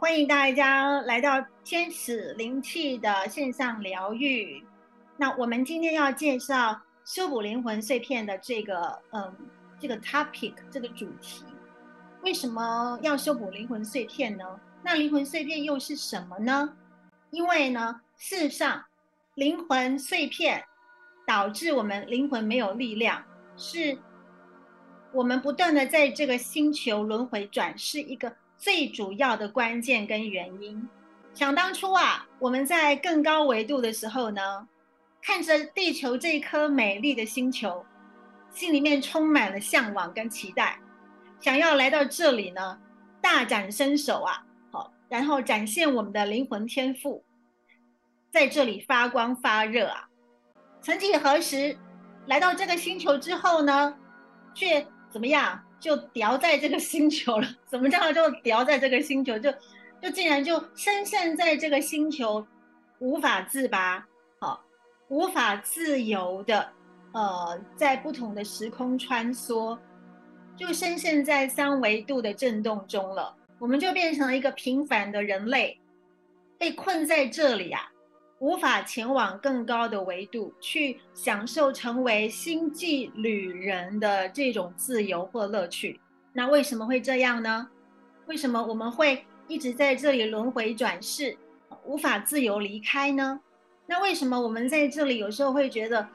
欢迎大家来到天使灵气的线上疗愈。那我们今天要介绍修补灵魂碎片的这个，嗯，这个 topic 这个主题。为什么要修补灵魂碎片呢？那灵魂碎片又是什么呢？因为呢，事实上，灵魂碎片导致我们灵魂没有力量，是我们不断的在这个星球轮回转世一个。最主要的关键跟原因，想当初啊，我们在更高维度的时候呢，看着地球这颗美丽的星球，心里面充满了向往跟期待，想要来到这里呢，大展身手啊，好，然后展现我们的灵魂天赋，在这里发光发热啊。曾几何时，来到这个星球之后呢，却怎么样？就掉在这个星球了，怎么叫就掉在这个星球？就就竟然就深陷在这个星球，无法自拔，好，无法自由的，呃，在不同的时空穿梭，就深陷在三维度的震动中了。我们就变成了一个平凡的人类，被困在这里啊。无法前往更高的维度去享受成为星际旅人的这种自由或乐趣。那为什么会这样呢？为什么我们会一直在这里轮回转世，无法自由离开呢？那为什么我们在这里有时候会觉得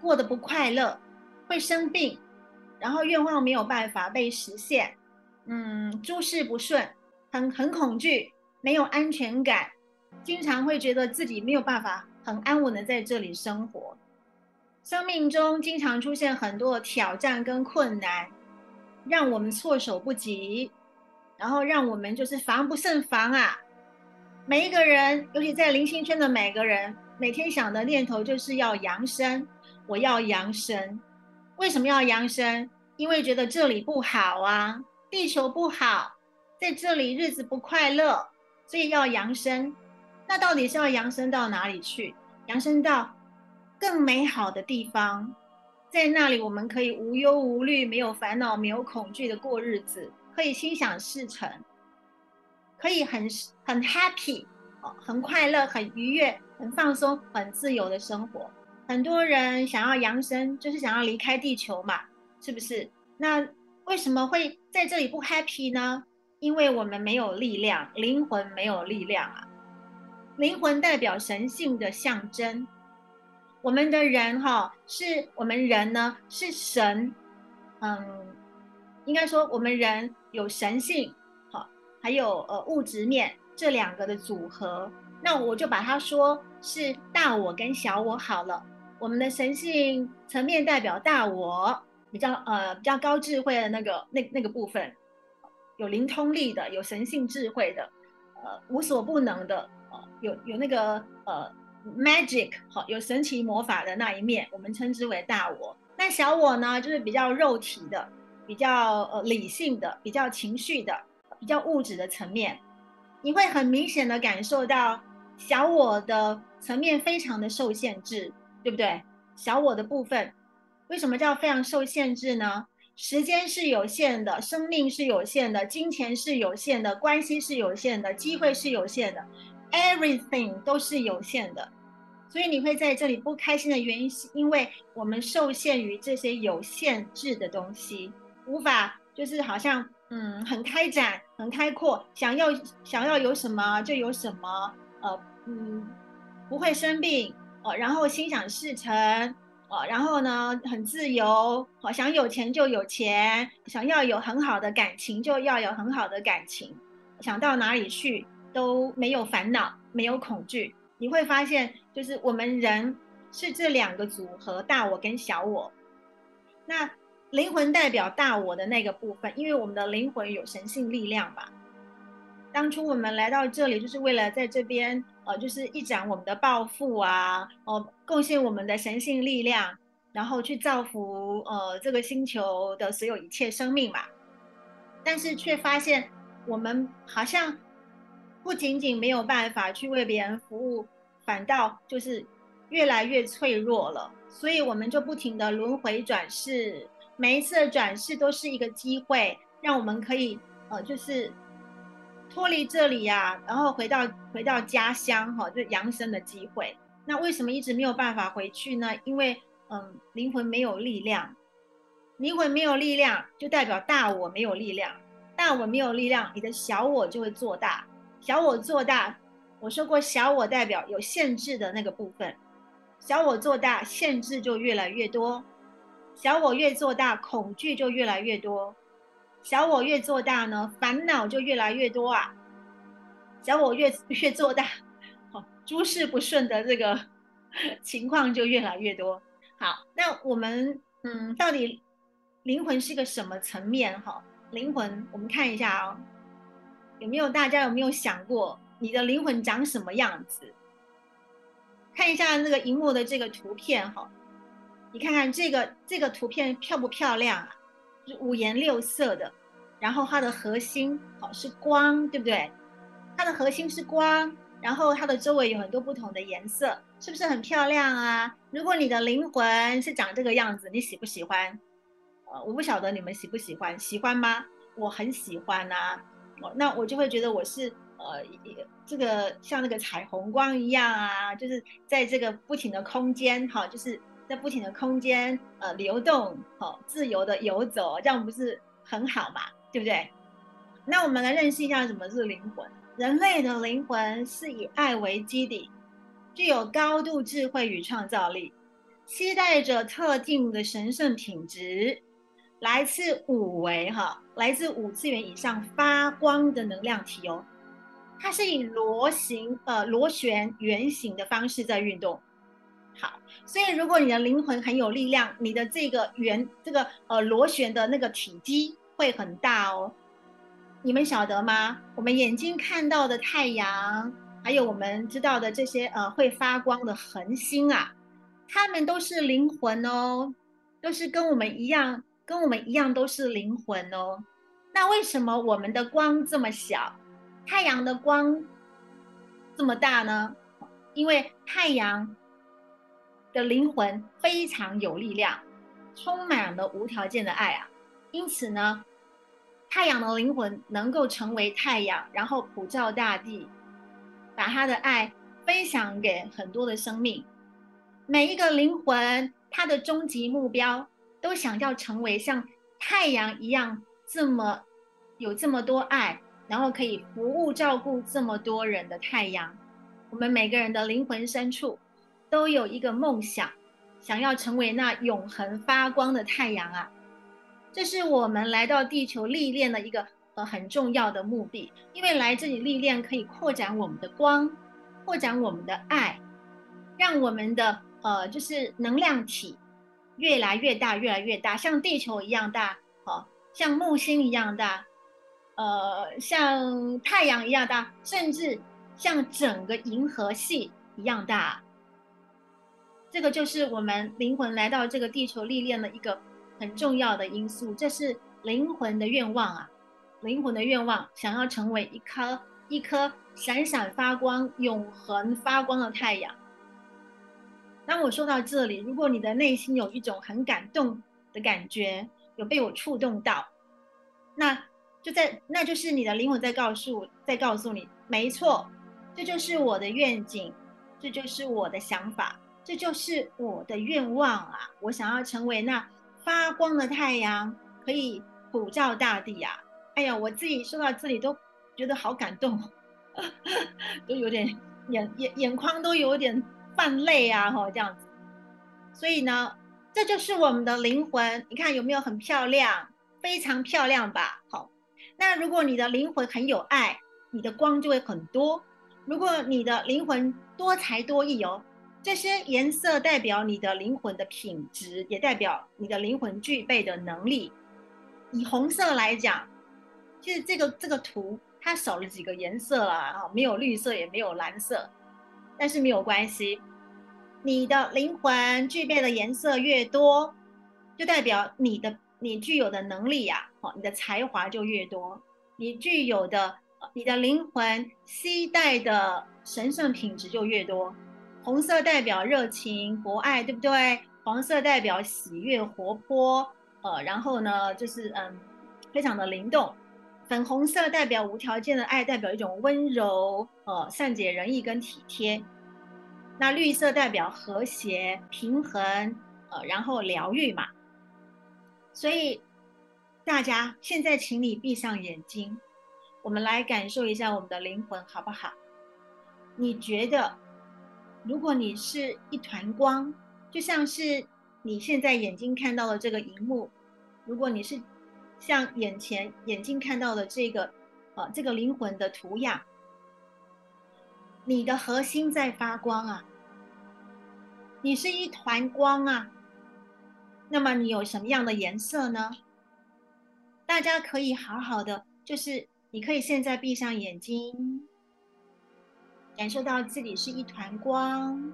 过得不快乐，会生病，然后愿望没有办法被实现，嗯，诸事不顺，很很恐惧，没有安全感。经常会觉得自己没有办法很安稳的在这里生活，生命中经常出现很多挑战跟困难，让我们措手不及，然后让我们就是防不胜防啊！每一个人，尤其在灵性圈的每个人，每天想的念头就是要扬升，我要扬升。为什么要扬升？因为觉得这里不好啊，地球不好，在这里日子不快乐，所以要扬升。那到底是要扬升到哪里去？扬升到更美好的地方，在那里我们可以无忧无虑、没有烦恼、没有恐惧的过日子，可以心想事成，可以很很 happy，很快乐、很愉悦、很放松、很自由的生活。很多人想要扬升，就是想要离开地球嘛，是不是？那为什么会在这里不 happy 呢？因为我们没有力量，灵魂没有力量啊。灵魂代表神性的象征，我们的人哈是我们人呢是神，嗯，应该说我们人有神性，好，还有呃物质面这两个的组合，那我就把它说是大我跟小我好了。我们的神性层面代表大我，比较呃比较高智慧的那个那那个部分，有灵通力的，有神性智慧的，呃无所不能的。有有那个呃 magic 好有神奇魔法的那一面，我们称之为大我。那小我呢，就是比较肉体的，比较呃理性的，比较情绪的，比较物质的层面。你会很明显的感受到小我的层面非常的受限制，对不对？小我的部分为什么叫非常受限制呢？时间是有限的，生命是有限的，金钱是有限的，关系是有限的，机会是有限的。Everything 都是有限的，所以你会在这里不开心的原因，是因为我们受限于这些有限制的东西，无法就是好像嗯很开展、很开阔，想要想要有什么就有什么，呃嗯不会生病，呃然后心想事成，哦然后呢很自由，好想有钱就有钱，想要有很好的感情就要有很好的感情，想到哪里去。都没有烦恼，没有恐惧，你会发现，就是我们人是这两个组合，大我跟小我。那灵魂代表大我的那个部分，因为我们的灵魂有神性力量吧。当初我们来到这里，就是为了在这边，呃，就是一展我们的抱负啊，哦，贡献我们的神性力量，然后去造福呃这个星球的所有一切生命嘛。但是却发现，我们好像。不仅仅没有办法去为别人服务，反倒就是越来越脆弱了。所以我们就不停的轮回转世，每一次的转世都是一个机会，让我们可以呃，就是脱离这里呀，然后回到回到家乡哈，就扬升的机会。那为什么一直没有办法回去呢？因为嗯，灵魂没有力量，灵魂没有力量，就代表大我没有力量，大我没有力量，你的小我就会做大，小我做大。我说过，小我代表有限制的那个部分，小我做大，限制就越来越多，小我越做大，恐惧就越来越多。小我越做大呢，烦恼就越来越多啊。小我越 越做大，好，诸事不顺的这个 情况就越来越多。好，那我们嗯，到底灵魂是个什么层面？哈，灵魂，我们看一下啊，有没有大家有没有想过你的灵魂长什么样子？看一下那个荧幕的这个图片哈，你看看这个这个图片漂不漂亮啊？五颜六色的，然后它的核心好是光，对不对？它的核心是光，然后它的周围有很多不同的颜色，是不是很漂亮啊？如果你的灵魂是长这个样子，你喜不喜欢？呃，我不晓得你们喜不喜欢，喜欢吗？我很喜欢啊，那我就会觉得我是呃，这个像那个彩虹光一样啊，就是在这个不停的空间，哈，就是。在不停的空间，呃，流动，好，自由的游走，这样不是很好嘛？对不对？那我们来认识一下什么是灵魂。人类的灵魂是以爱为基底，具有高度智慧与创造力，期待着特定的神圣品质，来自五维哈，来自五次元以上发光的能量体哦。它是以螺形呃螺旋圆形的方式在运动。好，所以如果你的灵魂很有力量，你的这个圆这个呃螺旋的那个体积会很大哦。你们晓得吗？我们眼睛看到的太阳，还有我们知道的这些呃会发光的恒星啊，它们都是灵魂哦，都是跟我们一样，跟我们一样都是灵魂哦。那为什么我们的光这么小，太阳的光这么大呢？因为太阳。的灵魂非常有力量，充满了无条件的爱啊！因此呢，太阳的灵魂能够成为太阳，然后普照大地，把他的爱分享给很多的生命。每一个灵魂，他的终极目标都想要成为像太阳一样这么有这么多爱，然后可以服务照顾这么多人的太阳。我们每个人的灵魂深处。都有一个梦想，想要成为那永恒发光的太阳啊！这是我们来到地球历练的一个呃很重要的目的。因为来这里历练可以扩展我们的光，扩展我们的爱，让我们的呃就是能量体越来越大，越来越大，像地球一样大，哦，像木星一样大，呃，像太阳一样大，甚至像整个银河系一样大。这个就是我们灵魂来到这个地球历练的一个很重要的因素，这是灵魂的愿望啊，灵魂的愿望，想要成为一颗一颗闪闪发光、永恒发光的太阳。当我说到这里，如果你的内心有一种很感动的感觉，有被我触动到，那就在那就是你的灵魂在告诉在告诉你，没错，这就是我的愿景，这就是我的想法。这就是我的愿望啊！我想要成为那发光的太阳，可以普照大地啊！哎呀，我自己说到这里都觉得好感动，都有点眼眼眼眶都有点泛泪啊！吼，这样子。所以呢，这就是我们的灵魂。你看有没有很漂亮？非常漂亮吧？好，那如果你的灵魂很有爱，你的光就会很多。如果你的灵魂多才多艺哦。这些颜色代表你的灵魂的品质，也代表你的灵魂具备的能力。以红色来讲，其实这个这个图它少了几个颜色了啊，没有绿色，也没有蓝色，但是没有关系。你的灵魂具备的颜色越多，就代表你的你具有的能力呀，哦，你的才华就越多，你具有的你的灵魂期待的神圣品质就越多。红色代表热情、博爱，对不对？黄色代表喜悦、活泼，呃，然后呢，就是嗯，非常的灵动，粉红色代表无条件的爱，代表一种温柔、呃善解人意跟体贴。那绿色代表和谐、平衡，呃，然后疗愈嘛。所以大家现在，请你闭上眼睛，我们来感受一下我们的灵魂，好不好？你觉得，如果你是一团光，就像是你现在眼睛看到的这个荧幕，如果你是。像眼前眼睛看到的这个，呃，这个灵魂的图样，你的核心在发光啊，你是一团光啊。那么你有什么样的颜色呢？大家可以好好的，就是你可以现在闭上眼睛，感受到自己是一团光，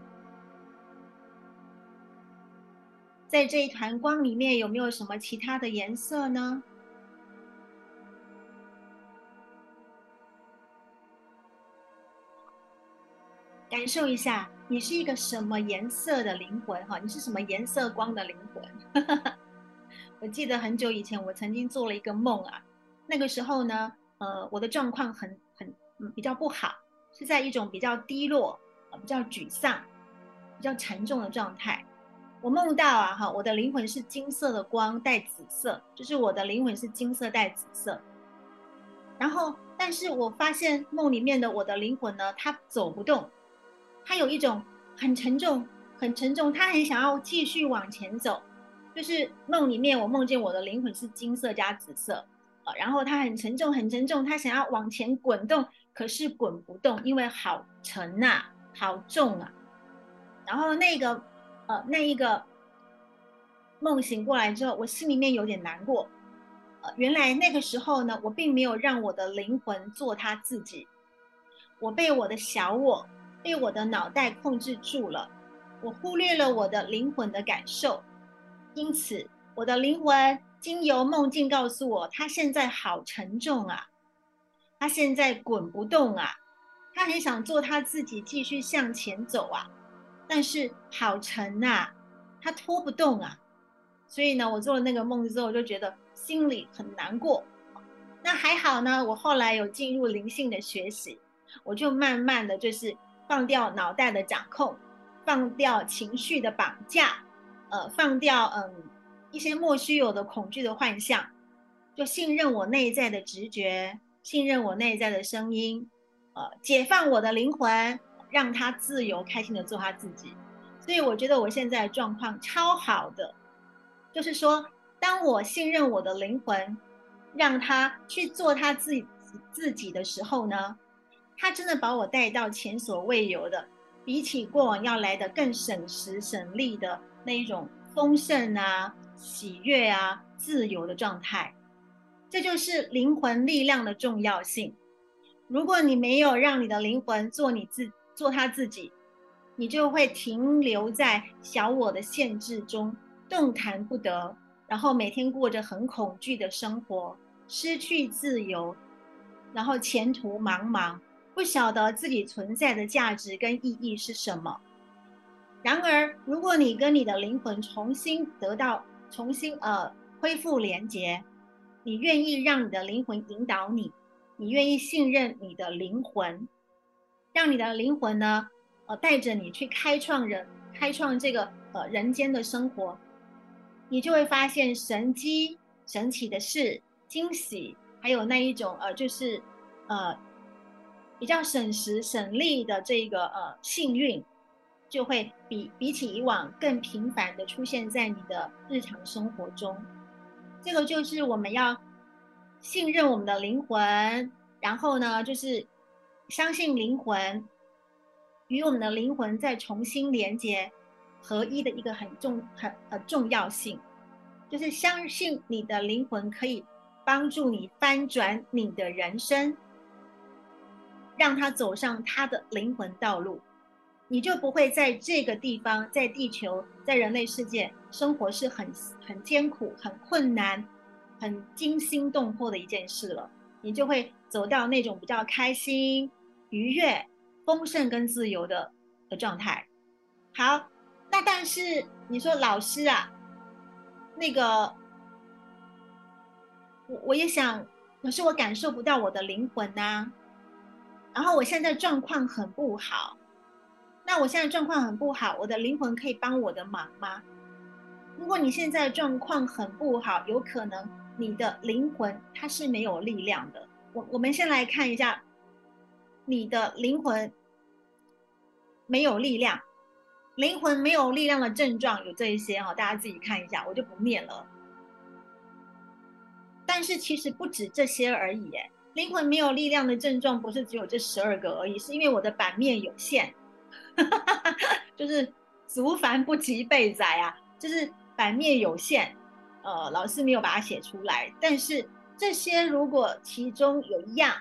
在这一团光里面有没有什么其他的颜色呢？感受一下，你是一个什么颜色的灵魂？哈，你是什么颜色光的灵魂？我记得很久以前，我曾经做了一个梦啊。那个时候呢，呃，我的状况很很嗯比较不好，是在一种比较低落、比较沮丧、比较沉重的状态。我梦到啊，哈，我的灵魂是金色的光带紫色，就是我的灵魂是金色带紫色。然后，但是我发现梦里面的我的灵魂呢，它走不动。他有一种很沉重、很沉重，他很想要继续往前走。就是梦里面，我梦见我的灵魂是金色加紫色，呃，然后他很沉重、很沉重，他想要往前滚动，可是滚不动，因为好沉呐，好重啊。然后那个，呃，那一个梦醒过来之后，我心里面有点难过。呃，原来那个时候呢，我并没有让我的灵魂做他自己，我被我的小我。被我的脑袋控制住了，我忽略了我的灵魂的感受，因此我的灵魂经由梦境告诉我，他现在好沉重啊，他现在滚不动啊，他很想做他自己继续向前走啊，但是好沉呐，他拖不动啊，所以呢，我做了那个梦之后，就觉得心里很难过。那还好呢，我后来有进入灵性的学习，我就慢慢的就是。放掉脑袋的掌控，放掉情绪的绑架，呃，放掉嗯一些莫须有的恐惧的幻象，就信任我内在的直觉，信任我内在的声音，呃，解放我的灵魂，让他自由开心的做他自己。所以我觉得我现在状况超好的，就是说，当我信任我的灵魂，让他去做他自己自己的时候呢？他真的把我带到前所未有的，比起过往要来的更省时省力的那一种丰盛啊、喜悦啊、自由的状态。这就是灵魂力量的重要性。如果你没有让你的灵魂做你自做他自己，你就会停留在小我的限制中，动弹不得，然后每天过着很恐惧的生活，失去自由，然后前途茫茫。不晓得自己存在的价值跟意义是什么。然而，如果你跟你的灵魂重新得到、重新呃恢复连接，你愿意让你的灵魂引导你，你愿意信任你的灵魂，让你的灵魂呢呃带着你去开创人、开创这个呃人间的生活，你就会发现神机、神奇的事、惊喜，还有那一种呃就是呃。比较省时省力的这个呃幸运，就会比比起以往更频繁的出现在你的日常生活中。这个就是我们要信任我们的灵魂，然后呢，就是相信灵魂与我们的灵魂再重新连接合一的一个很重很呃重要性，就是相信你的灵魂可以帮助你翻转你的人生。让他走上他的灵魂道路，你就不会在这个地方，在地球，在人类世界生活是很很艰苦、很困难、很惊心动魄的一件事了。你就会走到那种比较开心、愉悦、丰盛跟自由的的状态。好，那但是你说老师啊，那个我我也想可是我感受不到我的灵魂呐。然后我现在状况很不好，那我现在状况很不好，我的灵魂可以帮我的忙吗？如果你现在状况很不好，有可能你的灵魂它是没有力量的。我我们先来看一下，你的灵魂没有力量，灵魂没有力量的症状有这一些哈，大家自己看一下，我就不念了。但是其实不止这些而已，哎。灵魂没有力量的症状不是只有这十二个而已，是因为我的版面有限，就是足凡不及备载啊，就是版面有限，呃，老师没有把它写出来。但是这些如果其中有一样，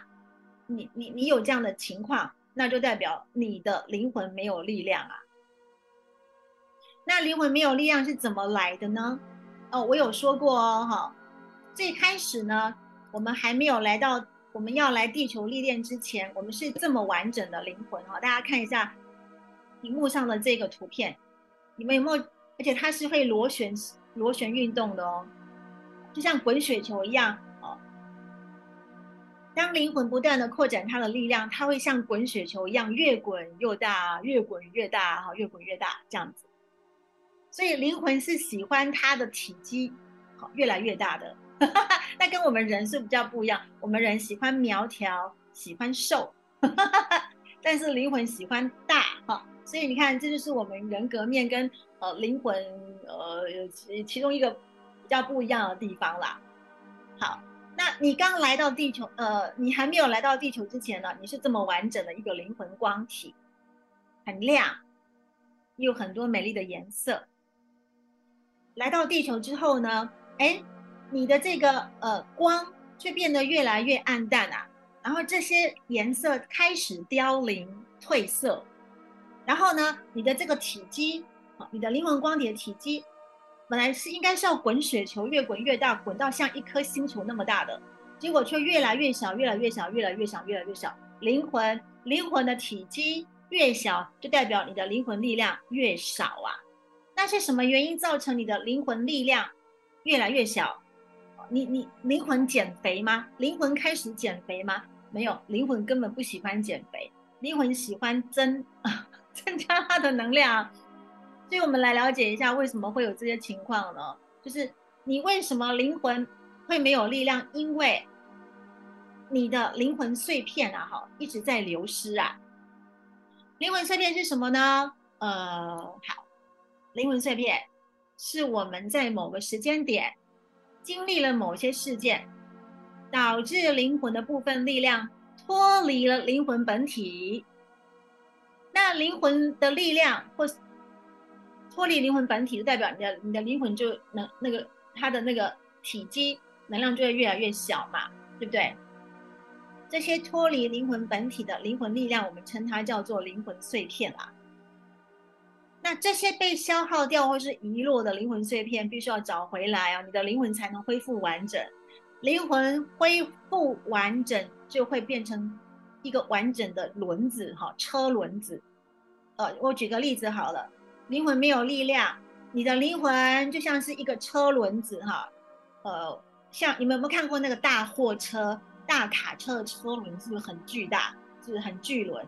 你你你有这样的情况，那就代表你的灵魂没有力量啊。那灵魂没有力量是怎么来的呢？哦，我有说过哦，哈，最开始呢，我们还没有来到。我们要来地球历练之前，我们是这么完整的灵魂哈，大家看一下屏幕上的这个图片，你们有没有？而且它是会螺旋螺旋运动的哦，就像滚雪球一样哦。当灵魂不断的扩展它的力量，它会像滚雪球一样越滚越大，越滚越大哈，越滚越大这样子。所以灵魂是喜欢它的体积好越来越大的。那跟我们人是比较不一样，我们人喜欢苗条，喜欢瘦，但是灵魂喜欢大哈，所以你看，这就是我们人格面跟呃灵魂呃其其中一个比较不一样的地方啦。好，那你刚来到地球，呃，你还没有来到地球之前呢，你是这么完整的一个灵魂光体，很亮，有很多美丽的颜色。来到地球之后呢，哎。你的这个呃光却变得越来越暗淡啊，然后这些颜色开始凋零褪色，然后呢，你的这个体积，你的灵魂光体的体积，本来是应该是要滚雪球，越滚越大，滚到像一颗星球那么大的，结果却越来越小，越来越小，越来越小，越来越小。灵魂灵魂的体积越小，就代表你的灵魂力量越少啊。那是什么原因造成你的灵魂力量越来越小？你你灵魂减肥吗？灵魂开始减肥吗？没有，灵魂根本不喜欢减肥，灵魂喜欢增，增加它的能量。所以我们来了解一下为什么会有这些情况呢？就是你为什么灵魂会没有力量？因为你的灵魂碎片啊，哈，一直在流失啊。灵魂碎片是什么呢？呃，好，灵魂碎片是我们在某个时间点。经历了某些事件，导致灵魂的部分力量脱离了灵魂本体。那灵魂的力量或脱离灵魂本体，就代表你的你的灵魂就能那个它的那个体积能量就会越来越小嘛，对不对？这些脱离灵魂本体的灵魂力量，我们称它叫做灵魂碎片啦。那这些被消耗掉或是遗落的灵魂碎片，必须要找回来啊，你的灵魂才能恢复完整。灵魂恢复完整，就会变成一个完整的轮子，哈，车轮子。呃，我举个例子好了，灵魂没有力量，你的灵魂就像是一个车轮子，哈，呃，像你们有没有看过那个大货车、大卡车的车轮，是不是很巨大？是不是很巨轮？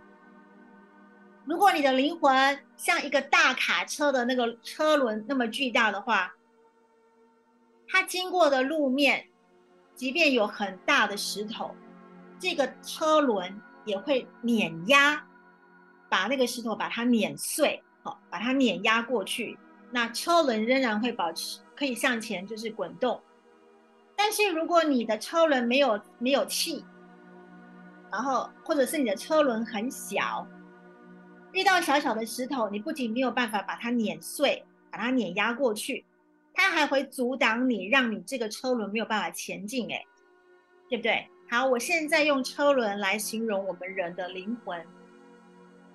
如果你的灵魂像一个大卡车的那个车轮那么巨大的话，它经过的路面，即便有很大的石头，这个车轮也会碾压，把那个石头把它碾碎，好，把它碾压过去，那车轮仍然会保持可以向前，就是滚动。但是如果你的车轮没有没有气，然后或者是你的车轮很小。遇到小小的石头，你不仅没有办法把它碾碎，把它碾压过去，它还会阻挡你，让你这个车轮没有办法前进，哎，对不对？好，我现在用车轮来形容我们人的灵魂。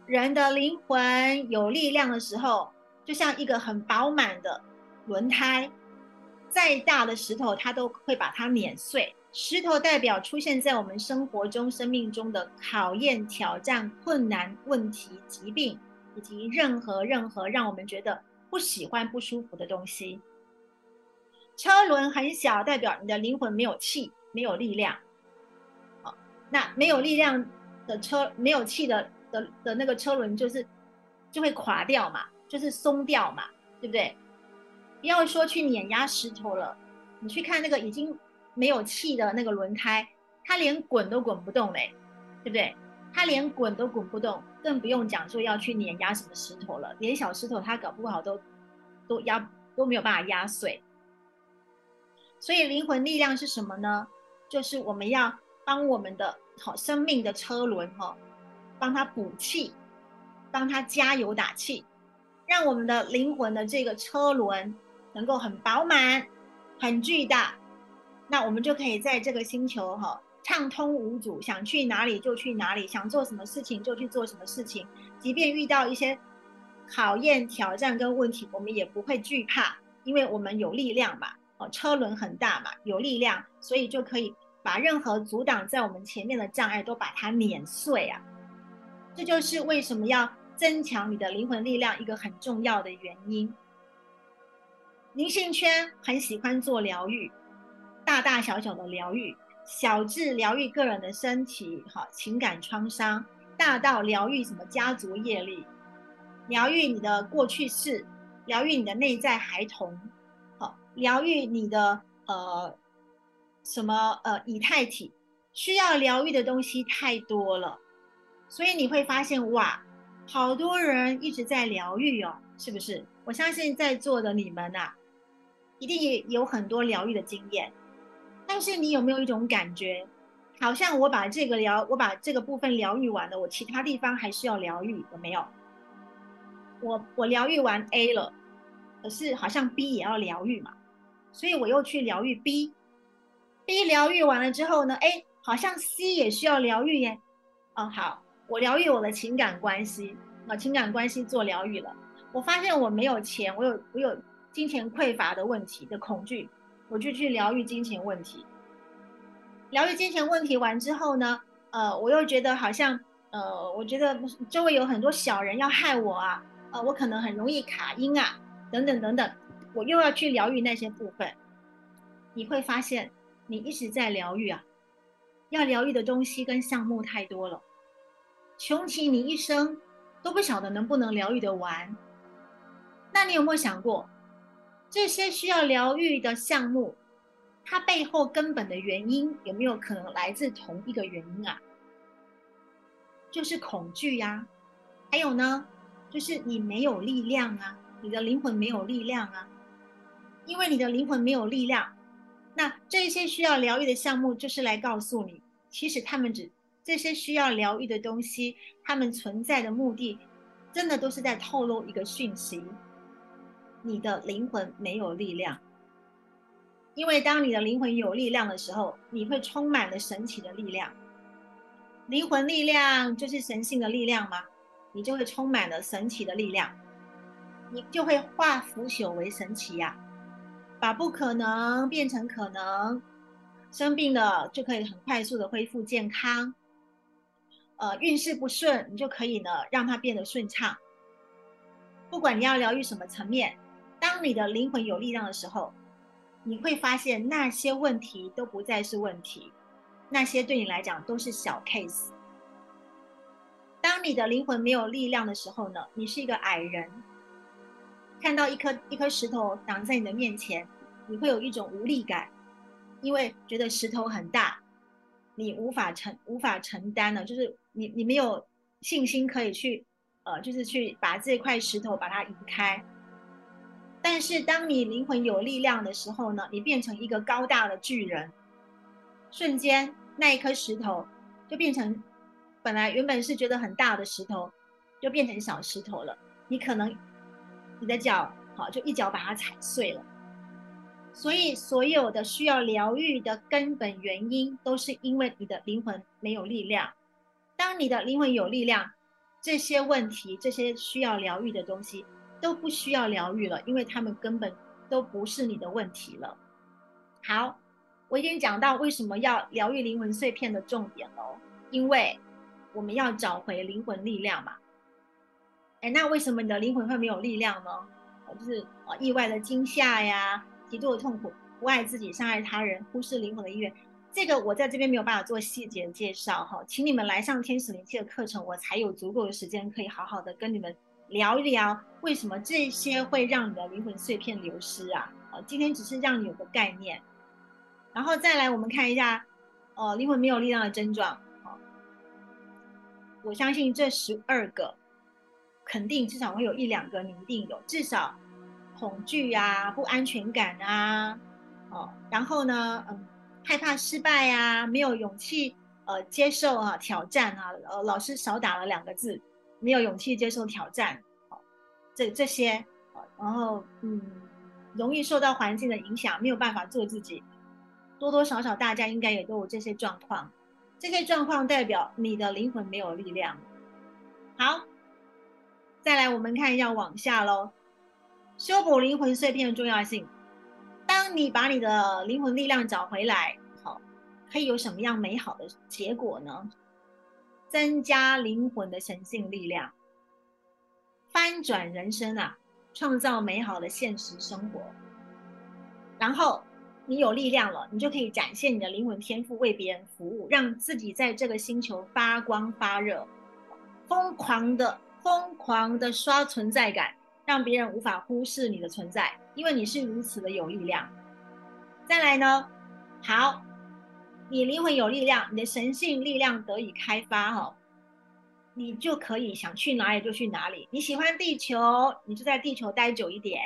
人的灵魂有力量的时候，就像一个很饱满的轮胎，再大的石头它都会把它碾碎。石头代表出现在我们生活中、生命中的考验、挑战、困难、问题、疾病，以及任何任何让我们觉得不喜欢、不舒服的东西。车轮很小，代表你的灵魂没有气、没有力量。好那没有力量的车，没有气的的的那个车轮，就是就会垮掉嘛，就是松掉嘛，对不对？不要说去碾压石头了，你去看那个已经没有气的那个轮胎，它连滚都滚不动嘞，对不对？它连滚都滚不动，更不用讲说要去碾压什么石头了，连小石头它搞不好都都压都没有办法压碎。所以灵魂力量是什么呢？就是我们要帮我们的好生命的车轮哈，帮它补气，帮它加油打气，让我们的灵魂的这个车轮能够很饱满、很巨大，那我们就可以在这个星球哈畅通无阻，想去哪里就去哪里，想做什么事情就去做什么事情，即便遇到一些考验、挑战跟问题，我们也不会惧怕，因为我们有力量嘛。车轮很大嘛，有力量，所以就可以把任何阻挡在我们前面的障碍都把它碾碎啊！这就是为什么要增强你的灵魂力量一个很重要的原因。灵性圈很喜欢做疗愈，大大小小的疗愈，小至疗愈个人的身体、哈情感创伤，大到疗愈什么家族业力，疗愈你的过去式，疗愈你的内在孩童。好疗愈你的呃什么呃以太体，需要疗愈的东西太多了，所以你会发现哇，好多人一直在疗愈哦，是不是？我相信在座的你们呐，一定也有很多疗愈的经验，但是你有没有一种感觉，好像我把这个疗，我把这个部分疗愈完了，我其他地方还是要疗愈，有没有？我我疗愈完 A 了，可是好像 B 也要疗愈嘛。所以我又去疗愈 B，B 疗愈完了之后呢，哎，好像 C 也需要疗愈耶。哦，好，我疗愈我的情感关系，啊，情感关系做疗愈了。我发现我没有钱，我有我有金钱匮乏的问题的恐惧，我就去疗愈金钱问题。疗愈金钱问题完之后呢，呃，我又觉得好像，呃，我觉得周围有很多小人要害我啊，呃，我可能很容易卡音啊，等等等等。我又要去疗愈那些部分，你会发现你一直在疗愈啊，要疗愈的东西跟项目太多了，穷其你一生都不晓得能不能疗愈的完。那你有没有想过，这些需要疗愈的项目，它背后根本的原因有没有可能来自同一个原因啊？就是恐惧呀，还有呢，就是你没有力量啊，你的灵魂没有力量啊。因为你的灵魂没有力量，那这些需要疗愈的项目就是来告诉你，其实他们只这些需要疗愈的东西，他们存在的目的，真的都是在透露一个讯息：你的灵魂没有力量。因为当你的灵魂有力量的时候，你会充满了神奇的力量。灵魂力量就是神性的力量吗？你就会充满了神奇的力量，你就会化腐朽为神奇呀。把不可能变成可能，生病了就可以很快速的恢复健康。呃，运势不顺，你就可以呢让它变得顺畅。不管你要疗愈什么层面，当你的灵魂有力量的时候，你会发现那些问题都不再是问题，那些对你来讲都是小 case。当你的灵魂没有力量的时候呢，你是一个矮人。看到一颗一颗石头挡在你的面前，你会有一种无力感，因为觉得石头很大，你无法承无法承担了，就是你你没有信心可以去，呃，就是去把这块石头把它移开。但是当你灵魂有力量的时候呢，你变成一个高大的巨人，瞬间那一颗石头就变成本来原本是觉得很大的石头，就变成小石头了。你可能。你的脚好，就一脚把它踩碎了。所以，所有的需要疗愈的根本原因，都是因为你的灵魂没有力量。当你的灵魂有力量，这些问题、这些需要疗愈的东西都不需要疗愈了，因为他们根本都不是你的问题了。好，我已经讲到为什么要疗愈灵魂碎片的重点喽，因为我们要找回灵魂力量嘛。哎，那为什么你的灵魂会没有力量呢？就是呃意外的惊吓呀，极度的痛苦，不爱自己，伤害他人，忽视灵魂的意愿，这个我在这边没有办法做细节的介绍哈，请你们来上天使灵气的课程，我才有足够的时间可以好好的跟你们聊一聊，为什么这些会让你的灵魂碎片流失啊？呃，今天只是让你有个概念，然后再来我们看一下，呃，灵魂没有力量的症状。好，我相信这十二个，肯定至少会有一两个你一定有，至少恐惧啊、不安全感啊，哦，然后呢，嗯。害怕失败啊，没有勇气呃接受啊挑战啊，呃老师少打了两个字，没有勇气接受挑战，这这些，然后嗯，容易受到环境的影响，没有办法做自己，多多少少大家应该也都有这些状况，这些状况代表你的灵魂没有力量。好，再来我们看一下往下喽，修补灵魂碎片的重要性。当你把你的灵魂力量找回来，好，可以有什么样美好的结果呢？增加灵魂的神性力量，翻转人生啊，创造美好的现实生活。然后你有力量了，你就可以展现你的灵魂天赋，为别人服务，让自己在这个星球发光发热，疯狂的疯狂的刷存在感。让别人无法忽视你的存在，因为你是如此的有力量。再来呢，好，你灵魂有力量，你的神性力量得以开发哈，你就可以想去哪里就去哪里。你喜欢地球，你就在地球待久一点；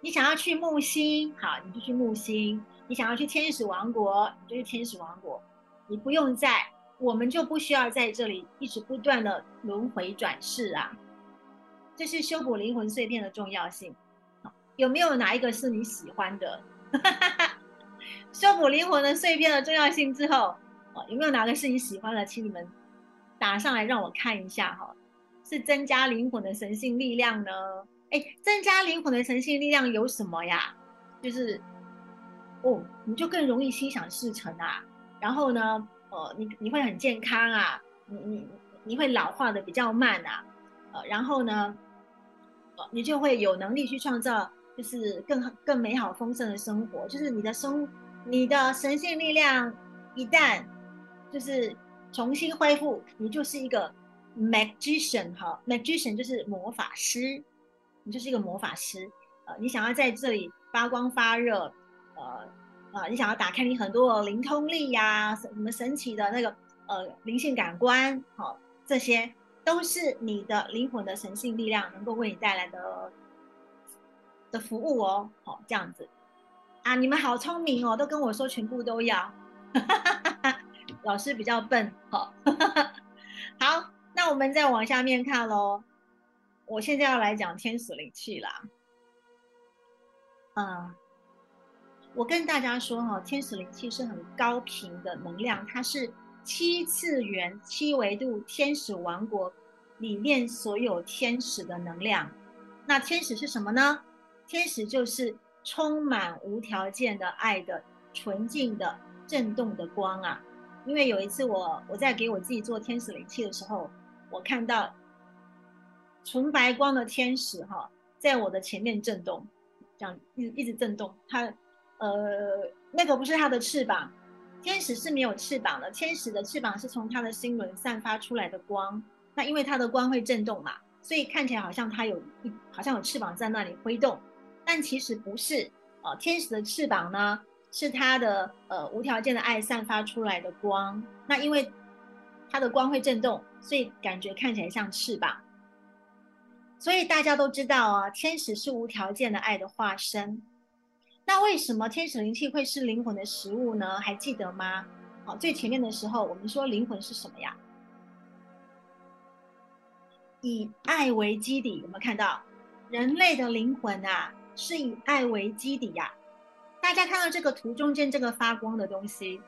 你想要去木星，好，你就去木星；你想要去天使王国，你就去天使王国。你不用在，我们就不需要在这里一直不断的轮回转世啊。这是修补灵魂碎片的重要性，有没有哪一个是你喜欢的？哈哈哈修补灵魂的碎片的重要性之后，有没有哪个是你喜欢的？请你们打上来让我看一下哈。是增加灵魂的神性力量呢？哎，增加灵魂的神性力量有什么呀？就是哦，你就更容易心想事成啊。然后呢，呃，你你会很健康啊，你你你会老化的比较慢啊，呃，然后呢？你就会有能力去创造，就是更更美好丰盛的生活。就是你的生，你的神性力量一旦就是重新恢复，你就是一个 magician 哈，magician 就是魔法师，你就是一个魔法师。呃，你想要在这里发光发热，呃啊，你想要打开你很多灵通力呀，什么神奇的那个呃灵性感官，好这些。都是你的灵魂的神性力量能够为你带来的的服务哦，好这样子啊，你们好聪明哦，都跟我说全部都要，老师比较笨，好，好，那我们再往下面看喽，我现在要来讲天使灵气啦，嗯，我跟大家说哈，天使灵气是很高频的能量，它是七次元、七维度天使王国。里面所有天使的能量，那天使是什么呢？天使就是充满无条件的爱的纯净的震动的光啊！因为有一次我我在给我自己做天使灵气的时候，我看到纯白光的天使哈，在我的前面震动，这样一一直震动。它呃，那个不是它的翅膀，天使是没有翅膀的，天使的翅膀是从它的心轮散发出来的光。那因为它的光会震动嘛，所以看起来好像它有一好像有翅膀在那里挥动，但其实不是呃，天使的翅膀呢是它的呃无条件的爱散发出来的光。那因为它的光会震动，所以感觉看起来像翅膀。所以大家都知道啊，天使是无条件的爱的化身。那为什么天使灵气会是灵魂的食物呢？还记得吗？好，最前面的时候我们说灵魂是什么呀？以爱为基底，有没有看到人类的灵魂啊？是以爱为基底呀。大家看到这个图中间这个发光的东西，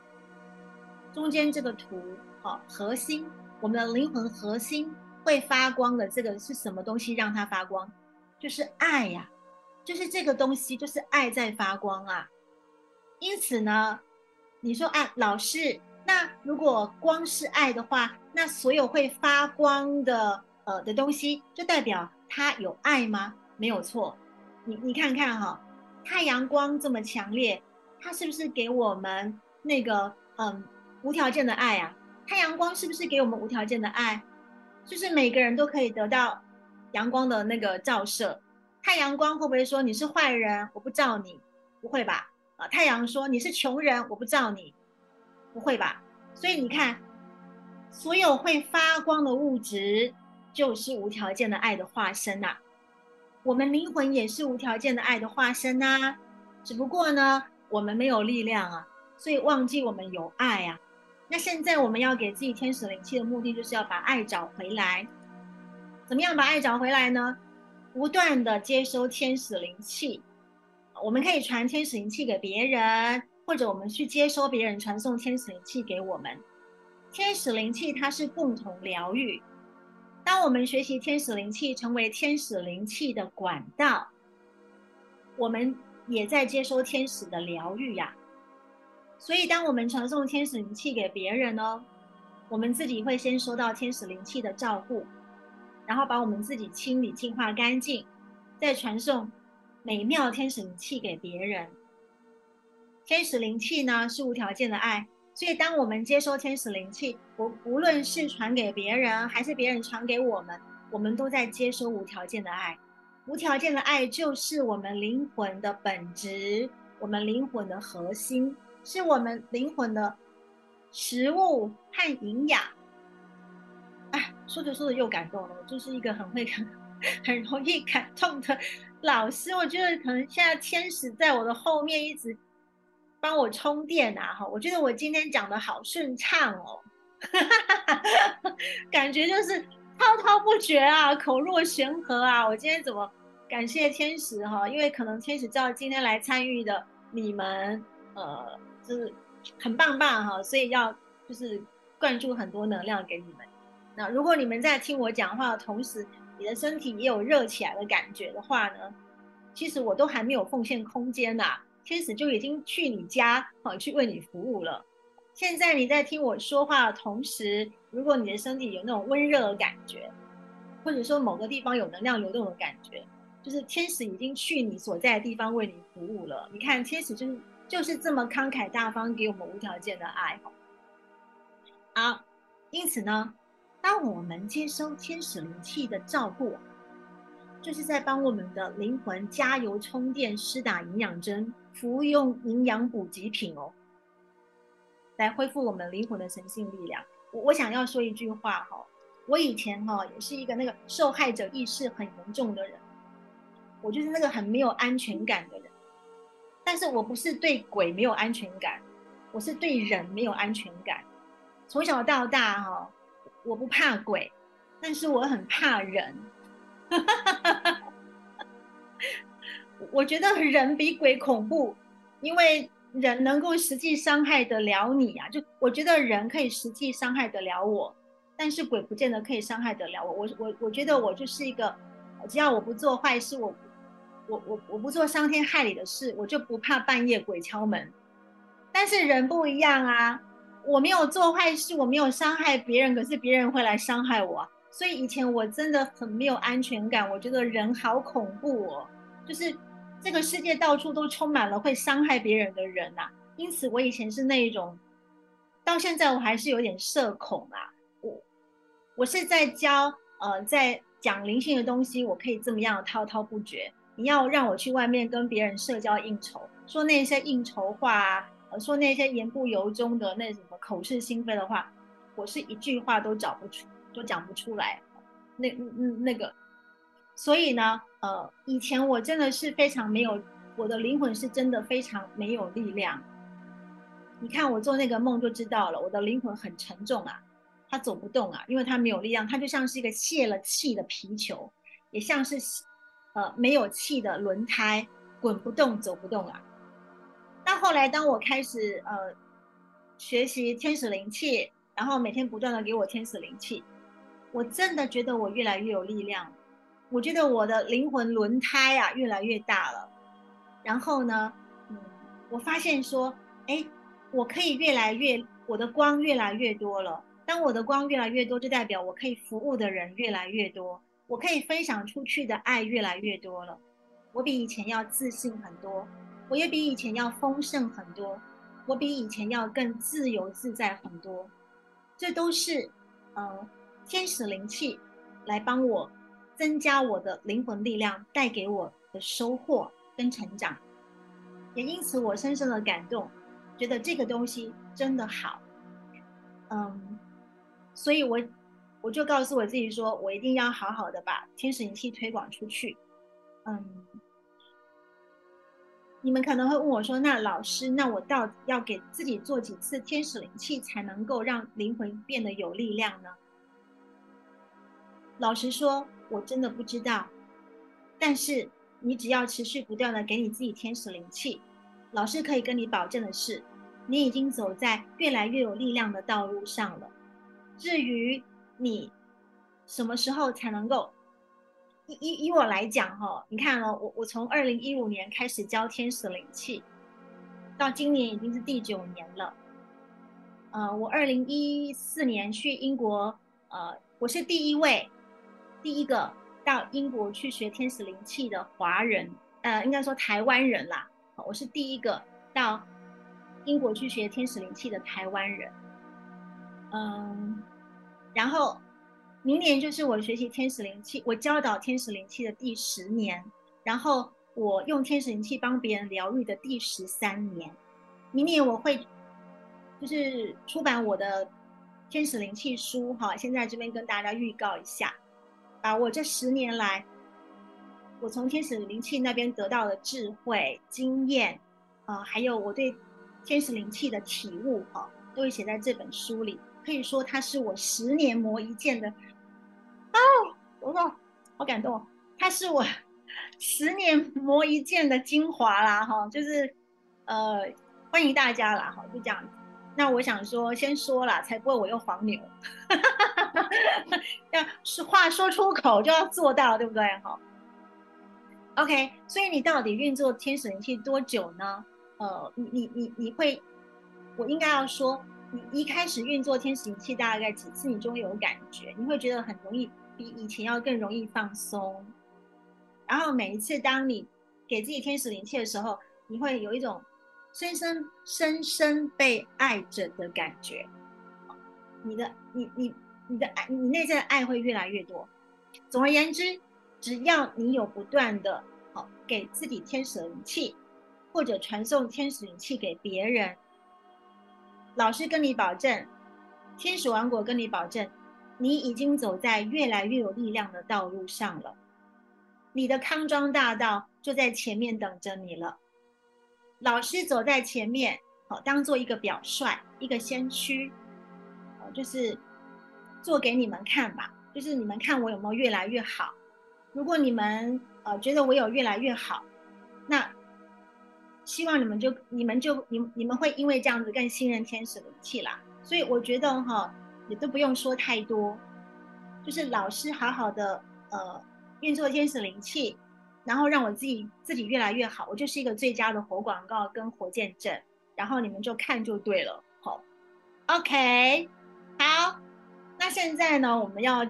中间这个图，好，核心，我们的灵魂核心会发光的这个是什么东西让它发光？就是爱呀，就是这个东西，就是爱在发光啊。因此呢，你说啊，老师，那如果光是爱的话，那所有会发光的。呃的东西，就代表它有爱吗？没有错，你你看看哈，太阳光这么强烈，它是不是给我们那个嗯无条件的爱啊。太阳光是不是给我们无条件的爱？就是每个人都可以得到阳光的那个照射。太阳光会不会说你是坏人？我不照你，不会吧？啊，太阳说你是穷人，我不照你，不会吧？所以你看，所有会发光的物质就是无条件的爱的化身呐。我们灵魂也是无条件的爱的化身呐，只不过呢，我们没有力量啊，所以忘记我们有爱啊。那现在我们要给自己天使灵气的目的，就是要把爱找回来。怎么样把爱找回来呢？不断的接收天使灵气，我们可以传天使灵气给别人，或者我们去接收别人传送天使灵气给我们。天使灵气它是共同疗愈。当我们学习天使灵气，成为天使灵气的管道，我们也在接收天使的疗愈呀。所以，当我们传送天使灵气给别人呢，我们自己会先收到天使灵气的照顾，然后把我们自己清理净化干净，再传送美妙天使灵气给别人。天使灵气呢是无条件的爱，所以当我们接收天使灵气，不无论是传给别人还是别人传给我们，我们都在接收无条件的爱。无条件的爱就是我们灵魂的本质，我们灵魂的核心。是我们灵魂的食物和营养。哎，说着说着又感动了。我就是一个很会很 很容易感动的老师。我觉得可能现在天使在我的后面一直帮我充电啊！哈，我觉得我今天讲的好顺畅哦，感觉就是滔滔不绝啊，口若悬河啊！我今天怎么感谢天使哈？因为可能天使知道今天来参与的你们，呃。就是很棒棒哈，所以要就是灌注很多能量给你们。那如果你们在听我讲话的同时，你的身体也有热起来的感觉的话呢，其实我都还没有奉献空间呐，天使就已经去你家好去为你服务了。现在你在听我说话的同时，如果你的身体有那种温热的感觉，或者说某个地方有能量流动的感觉，就是天使已经去你所在的地方为你服务了。你看，天使就是。就是这么慷慨大方，给我们无条件的爱。好，因此呢，当我们接收天使灵气的照顾，就是在帮我们的灵魂加油充电、施打营养针、服用营养补给品哦，来恢复我们灵魂的神性力量。我我想要说一句话哈，我以前哈也是一个那个受害者意识很严重的人，我就是那个很没有安全感的人。但是我不是对鬼没有安全感，我是对人没有安全感。从小到大哈，我不怕鬼，但是我很怕人。我觉得人比鬼恐怖，因为人能够实际伤害得了你啊。就我觉得人可以实际伤害得了我，但是鬼不见得可以伤害得了我。我我我觉得我就是一个，只要我不做坏事，我。我我我不做伤天害理的事，我就不怕半夜鬼敲门。但是人不一样啊，我没有做坏事，我没有伤害别人，可是别人会来伤害我。所以以前我真的很没有安全感，我觉得人好恐怖哦，就是这个世界到处都充满了会伤害别人的人呐。因此我以前是那一种，到现在我还是有点社恐啊。我我是在教呃，在讲灵性的东西，我可以这么样滔滔不绝。你要让我去外面跟别人社交应酬，说那些应酬话，呃，说那些言不由衷的那什么口是心非的话，我是一句话都找不出，都讲不出来。那嗯那个，所以呢，呃，以前我真的是非常没有，我的灵魂是真的非常没有力量。你看我做那个梦就知道了，我的灵魂很沉重啊，它走不动啊，因为它没有力量，它就像是一个泄了气的皮球，也像是。呃，没有气的轮胎滚不动、走不动啊。到后来，当我开始呃学习天使灵气，然后每天不断的给我天使灵气，我真的觉得我越来越有力量。我觉得我的灵魂轮胎啊越来越大了。然后呢，嗯，我发现说，哎，我可以越来越，我的光越来越多了。当我的光越来越多，就代表我可以服务的人越来越多。我可以分享出去的爱越来越多了，我比以前要自信很多，我也比以前要丰盛很多。我比以前要更自由自在很多。这都是呃天使灵气来帮我增加我的灵魂力量，带给我的收获跟成长。也因此，我深深的感动，觉得这个东西真的好。嗯，所以我我就告诉我自己说，我一定要好好的把天使灵气推广出去。嗯，你们可能会问我说，那老师，那我到底要给自己做几次天使灵气，才能够让灵魂变得有力量呢？老实说，我真的不知道。但是你只要持续不断的给你自己天使灵气，老师可以跟你保证的是。你已经走在越来越有力量的道路上了。至于你什么时候才能够，以以以我来讲哈，你看哦，我我从二零一五年开始教天使灵气，到今年已经是第九年了。呃，我二零一四年去英国，呃，我是第一位，第一个到英国去学天使灵气的华人，呃，应该说台湾人啦。我是第一个到。英国去学天使灵气的台湾人，嗯，然后明年就是我学习天使灵气，我教导天使灵气的第十年，然后我用天使灵气帮别人疗愈的第十三年。明年我会就是出版我的天使灵气书，哈，现在这边跟大家预告一下，把我这十年来我从天使灵气那边得到的智慧经验，啊，还有我对。天使灵气的体悟，哈，都会写在这本书里。可以说，它是我十年磨一剑的。哦，我说好感动，它是我 十年磨一剑的精华啦，哈，就是呃，欢迎大家啦，哈，就这样子。那我想说，先说了，才不会我又黄牛。要是话说出口，就要做到，对不对？哈。OK，所以你到底运作天使灵气多久呢？呃，你你你你会，我应该要说，你一开始运作天使灵气大概几次，你就会有感觉，你会觉得很容易，比以前要更容易放松。然后每一次当你给自己天使灵气的时候，你会有一种深深深深被爱着的感觉。你的你你你的爱，你内在的爱会越来越多。总而言之，只要你有不断的好给自己天使灵气。或者传送天使灵气给别人，老师跟你保证，天使王国跟你保证，你已经走在越来越有力量的道路上了。你的康庄大道就在前面等着你了。老师走在前面，好，当做一个表率，一个先驱，哦，就是做给你们看吧，就是你们看我有没有越来越好。如果你们呃觉得我有越来越好，那。希望你们就你们就你你们会因为这样子更信任天使灵气啦，所以我觉得哈，也都不用说太多，就是老师好好的呃运作天使灵气，然后让我自己自己越来越好，我就是一个最佳的活广告跟活见证，然后你们就看就对了，好，OK，好，那现在呢，我们要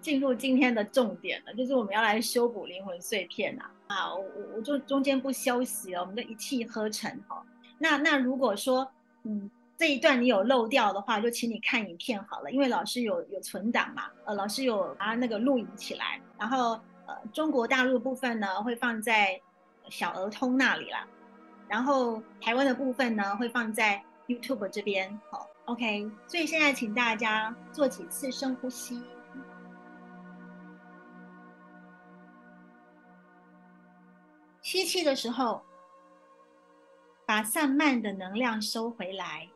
进入今天的重点了，就是我们要来修补灵魂碎片啊。好，我我就中间不休息了，我们就一气呵成哈。那那如果说，嗯，这一段你有漏掉的话，就请你看影片好了，因为老师有有存档嘛，呃，老师有把那个录影起来，然后中国大陆部分呢会放在小儿通那里啦，然后台湾的部分呢会放在 YouTube 这边，好，OK。所以现在请大家做几次深呼吸。吸气的时候，把散漫的能量收回来，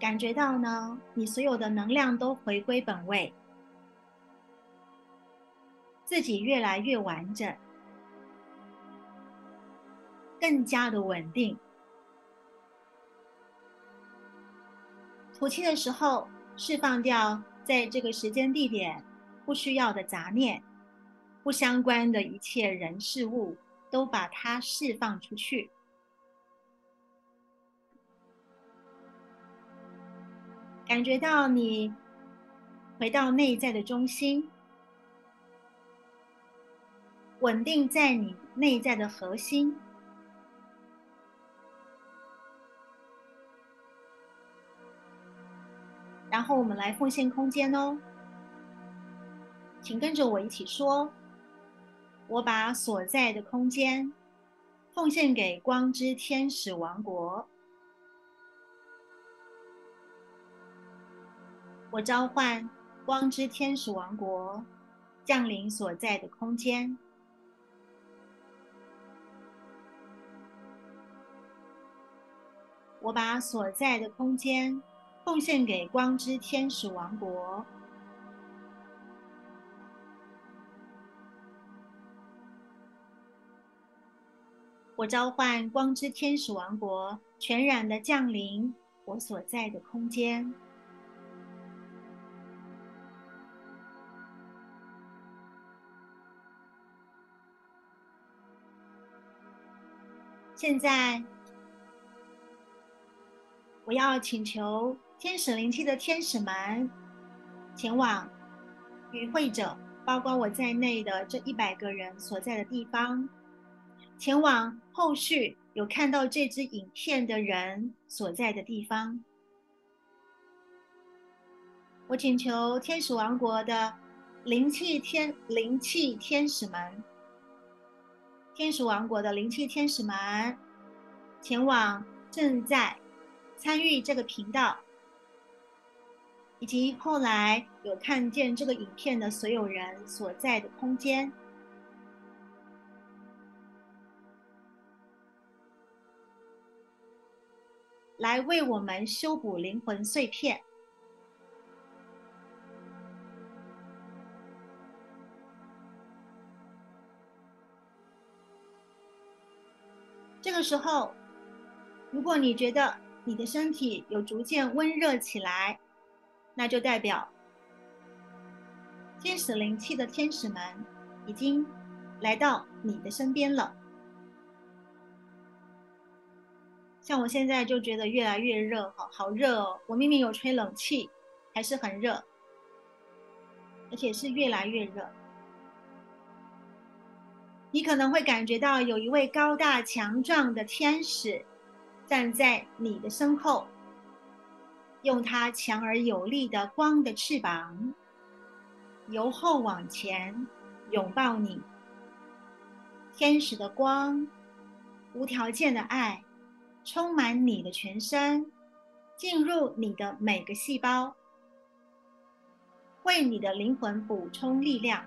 感觉到呢，你所有的能量都回归本位，自己越来越完整，更加的稳定。吐气的时候，释放掉在这个时间地点不需要的杂念。不相关的一切人事物，都把它释放出去，感觉到你回到内在的中心，稳定在你内在的核心。然后我们来奉献空间哦。请跟着我一起说我把所在的空间奉献给光之天使王国。我召唤光之天使王国降临所在的空间。我把所在的空间奉献给光之天使王国。我召唤光之天使王国全然的降临我所在的空间。现在，我要请求天使灵气的天使们前往与会者，包括我在内的这一百个人所在的地方，前往后续有看到这支影片的人所在的地方。我请求天使王国的灵气天灵气天使们。天使王国的灵气天使们，前往正在参与这个频道，以及后来有看见这个影片的所有人所在的空间，来为我们修补灵魂碎片。这个时候，如果你觉得你的身体有逐渐温热起来，那就代表天使灵气的天使们已经来到你的身边了。像我现在就觉得越来越热，好，好热哦！我明明有吹冷气，还是很热，而且是越来越热。你可能会感觉到有一位高大强壮的天使站在你的身后，用它强而有力的光的翅膀由后往前拥抱你。天使的光，无条件的爱，充满你的全身，进入你的每个细胞，为你的灵魂补充力量，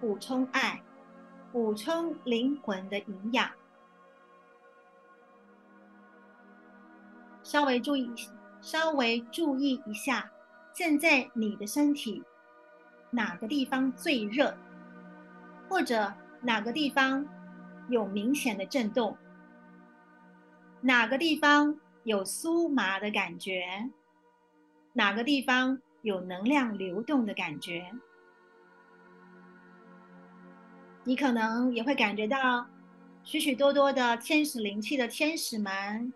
补充爱。补充灵魂的营养，稍微注意，稍微注意一下，现在你的身体哪个地方最热，或者哪个地方有明显的震动，哪个地方有酥麻的感觉，哪个地方有能量流动的感觉。你可能也会感觉到许许多多的天使灵气的天使们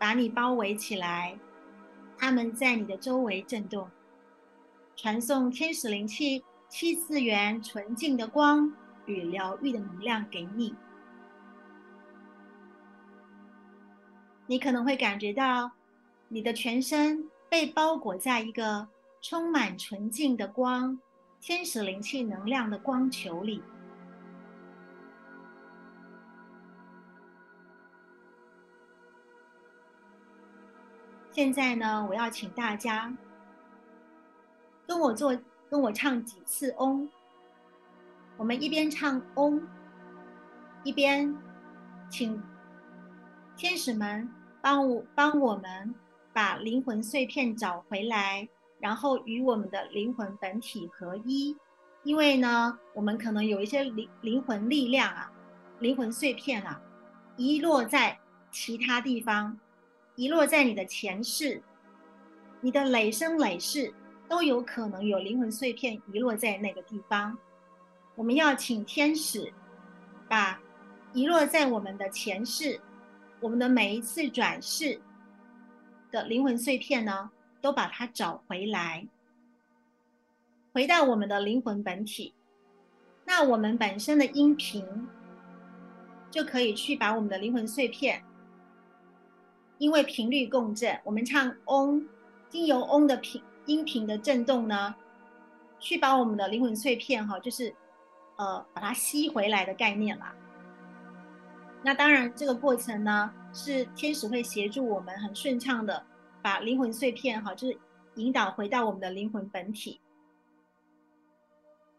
把你包围起来，他们在你的周围震动，传送天使灵气七次元纯净的光与疗愈的能量给你。你可能会感觉到你的全身被包裹在一个充满纯净的光、天使灵气能量的光球里。现在呢，我要请大家跟我做，跟我唱几次嗡。我们一边唱嗡，一边请天使们帮我帮我们把灵魂碎片找回来，然后与我们的灵魂本体合一。因为呢，我们可能有一些灵灵魂力量啊，灵魂碎片啊，遗落在其他地方。遗落在你的前世，你的累生累世都有可能有灵魂碎片遗落在那个地方。我们要请天使把遗落在我们的前世、我们的每一次转世的灵魂碎片呢，都把它找回来，回到我们的灵魂本体。那我们本身的音频就可以去把我们的灵魂碎片。因为频率共振，我们唱嗡，经由嗡的频音频的震动呢，去把我们的灵魂碎片哈，就是呃把它吸回来的概念啦。那当然，这个过程呢，是天使会协助我们很顺畅的把灵魂碎片哈，就是引导回到我们的灵魂本体。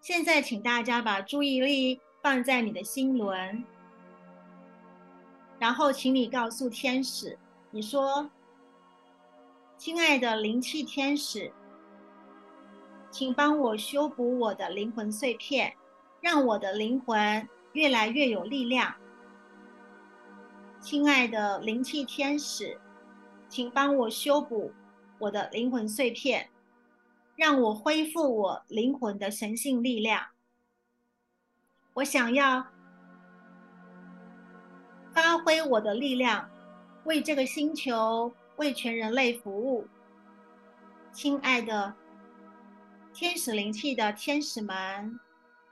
现在，请大家把注意力放在你的心轮，然后，请你告诉天使，你说：“亲爱的灵气天使，请帮我修补我的灵魂碎片，让我的灵魂越来越有力量。”亲爱的灵气天使，请帮我修补我的灵魂碎片，让我恢复我灵魂的神性力量。我想要发挥我的力量，为这个星球、为全人类服务。亲爱的天使灵气的天使们，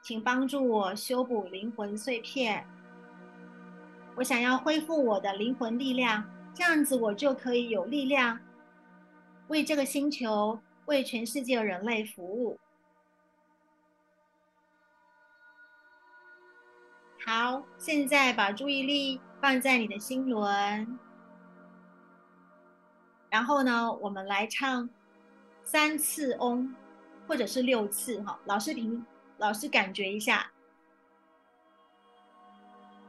请帮助我修补灵魂碎片。我想要恢复我的灵魂力量，这样子我就可以有力量为这个星球、为全世界人类服务。好，现在把注意力放在你的心轮，然后呢，我们来唱三次嗡，或者是六次哈。老师评，老师感觉一下。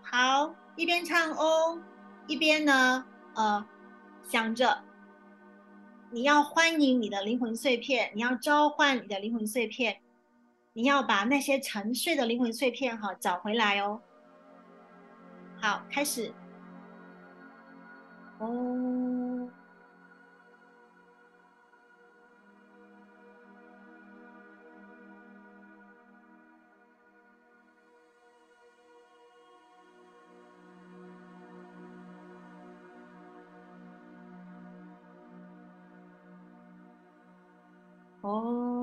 好。一边唱哦，一边呢，呃，想着你要欢迎你的灵魂碎片，你要召唤你的灵魂碎片，你要把那些沉睡的灵魂碎片哈找回来哦。好，开始。哦。哦，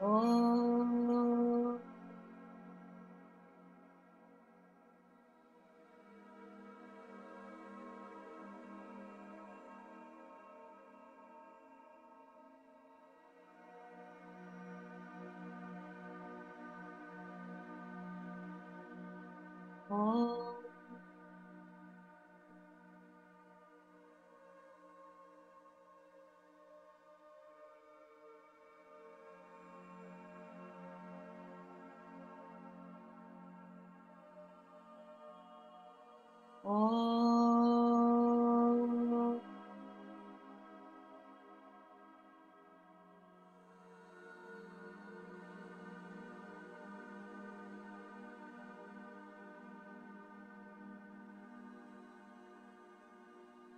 哦，哦。哦，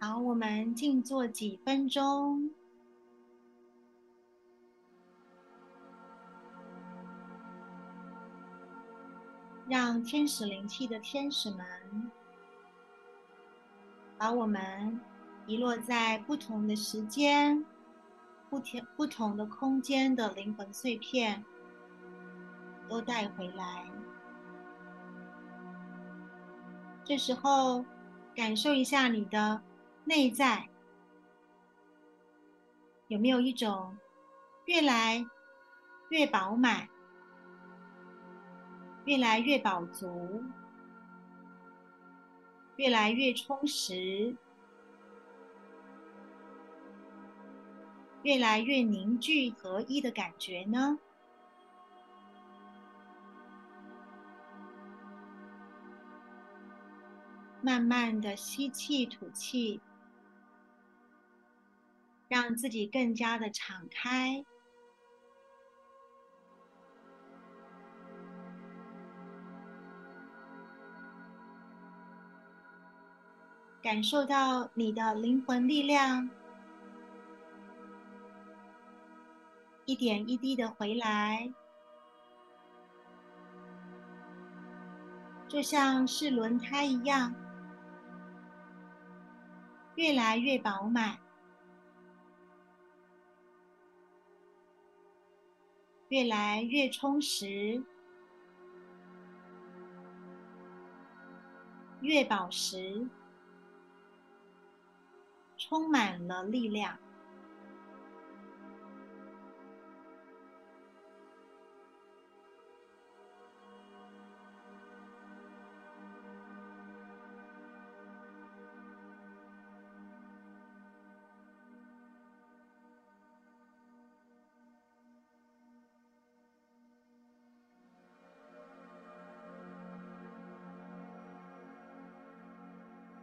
好，我们静坐几分钟，让天使灵气的天使们。把我们遗落在不同的时间、不同不同的空间的灵魂碎片都带回来。这时候，感受一下你的内在，有没有一种越来越饱满、越来越饱足？越来越充实，越来越凝聚合一的感觉呢？慢慢的吸气吐气，让自己更加的敞开。感受到你的灵魂力量一点一滴的回来，就像是轮胎一样，越来越饱满，越来越充实。越宝石，充满了力量。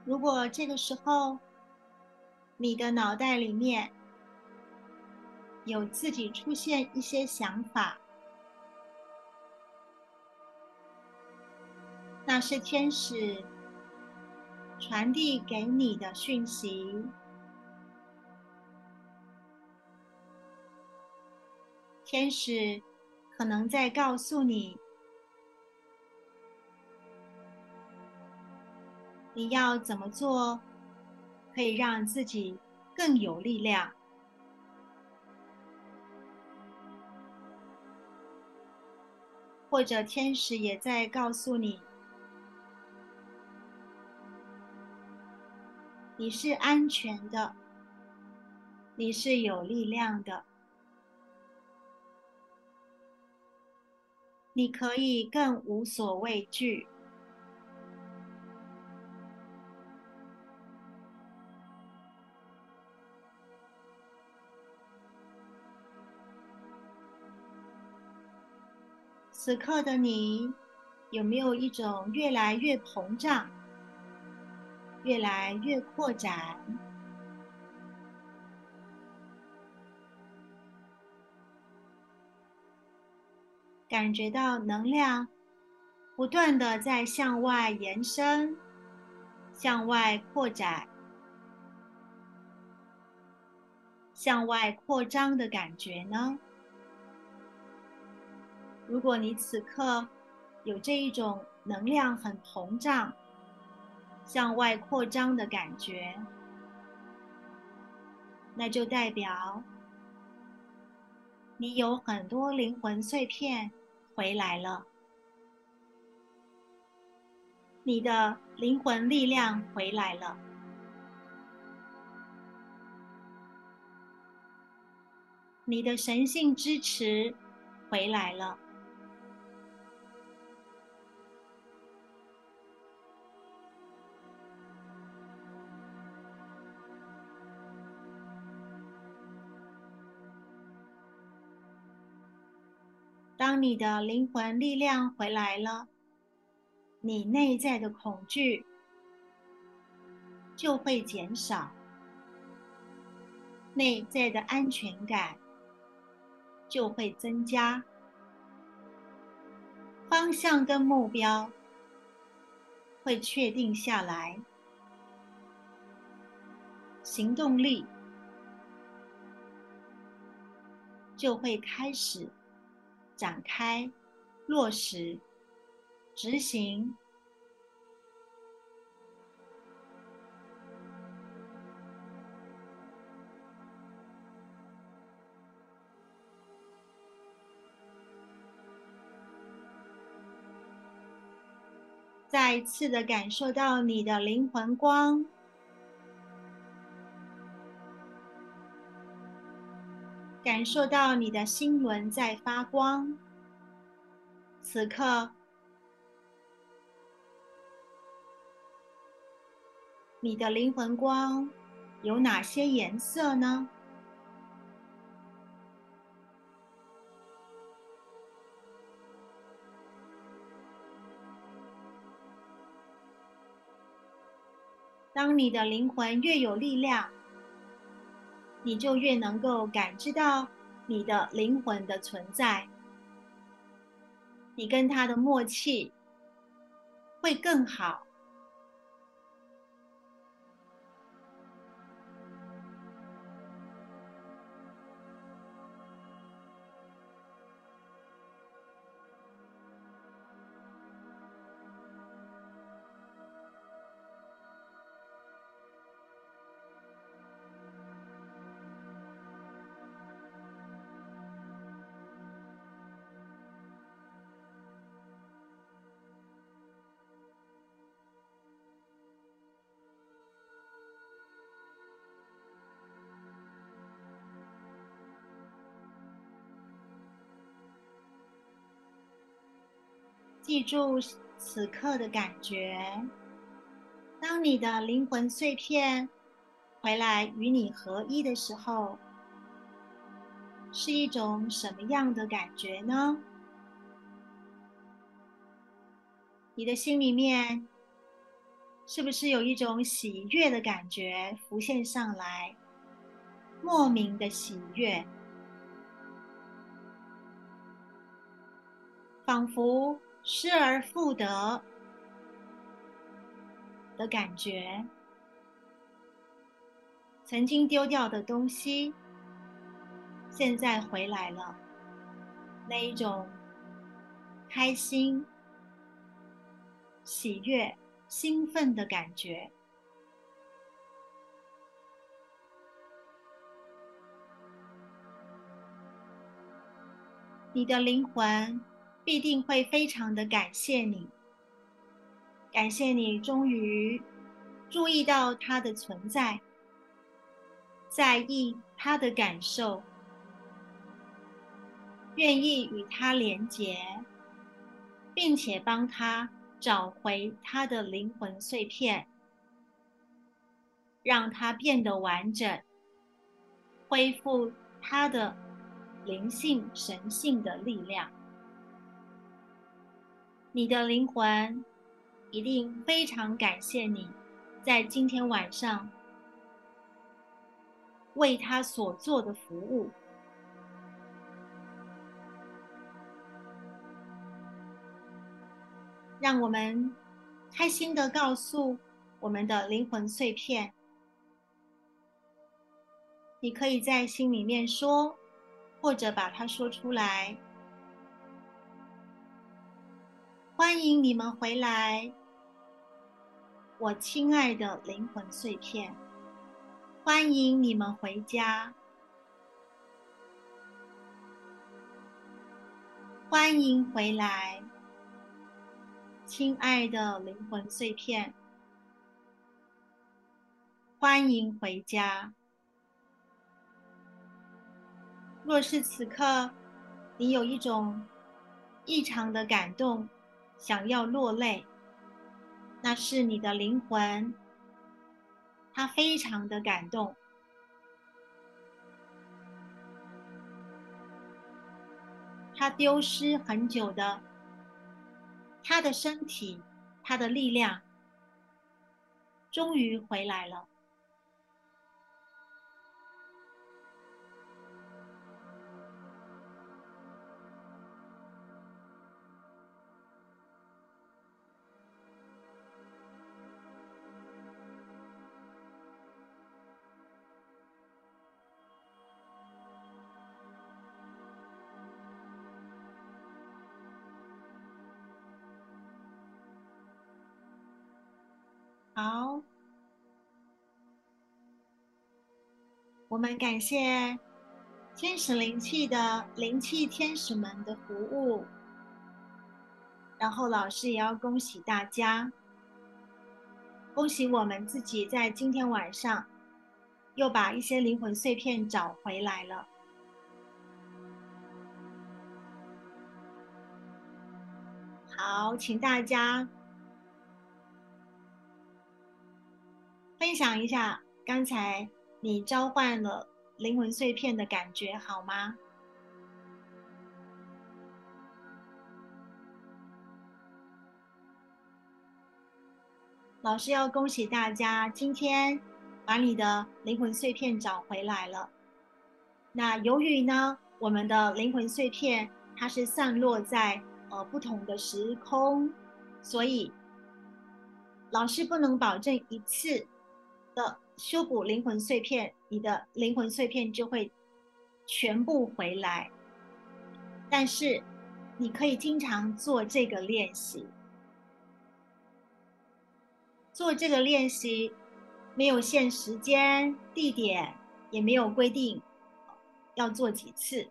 如果这个时候你的脑袋里面有自己出现一些想法，那是天使传递给你的讯息。天使可能在告诉你。你要怎么做，可以让自己更有力量？或者天使也在告诉你，你是安全的，你是有力量的，你可以更无所畏惧。此刻的你，有没有一种越来越膨胀、越来越扩展，感觉到能量不断的在向外延伸、向外扩展、向外扩张的感觉呢？如果你此刻有这一种能量很膨胀、向外扩张的感觉，那就代表你有很多灵魂碎片回来了，你的灵魂力量回来了，你的神性支持回来了。当你的灵魂力量回来了，你内在的恐惧就会减少，内在的安全感就会增加，方向跟目标会确定下来，行动力就会开始。展开、落实、执行，再一次的感受到你的灵魂光。感受到你的心轮在发光。此刻，你的灵魂光有哪些颜色呢？当你的灵魂越有力量。你就越能够感知到你的灵魂的存在，你跟他的默契会更好，记住此刻的感觉。当你的灵魂碎片回来与你合一的时候，是一种什么样的感觉呢？你的心里面是不是有一种喜悦的感觉浮现上来？莫名的喜悦。仿佛失而复得的感觉，曾经丢掉的东西，现在回来了，那一种开心、喜悦、兴奋的感觉，你的灵魂。必定会非常的感谢你，感谢你终于注意到他的存在，在意他的感受，愿意与他连结，并且帮他找回他的灵魂碎片，让他变得完整，恢复他的灵性神性的力量。你的灵魂一定非常感谢你，在今天晚上为他所做的服务。让我们开心的告诉我们的灵魂碎片，你可以在心里面说，或者把它说出来。欢迎你们回来，我亲爱的灵魂碎片。欢迎你们回家。欢迎回来，亲爱的灵魂碎片。欢迎回家。若是此刻你有一种异常的感动，想要落泪，那是你的灵魂，他非常的感动，他丢失很久的他的身体，他的力量，终于回来了。我们感谢天使灵气的灵气天使们的服务，然后老师也要恭喜大家，恭喜我们自己在今天晚上又把一些灵魂碎片找回来了。好，请大家。分享一下刚才你召唤了灵魂碎片的感觉好吗？老师要恭喜大家，今天把你的灵魂碎片找回来了。那由于呢，我们的灵魂碎片它是散落在呃不同的时空，所以老师不能保证一次。的修补灵魂碎片，你的灵魂碎片就会全部回来。但是你可以经常做这个练习，做这个练习没有限时间、地点，也没有规定要做几次，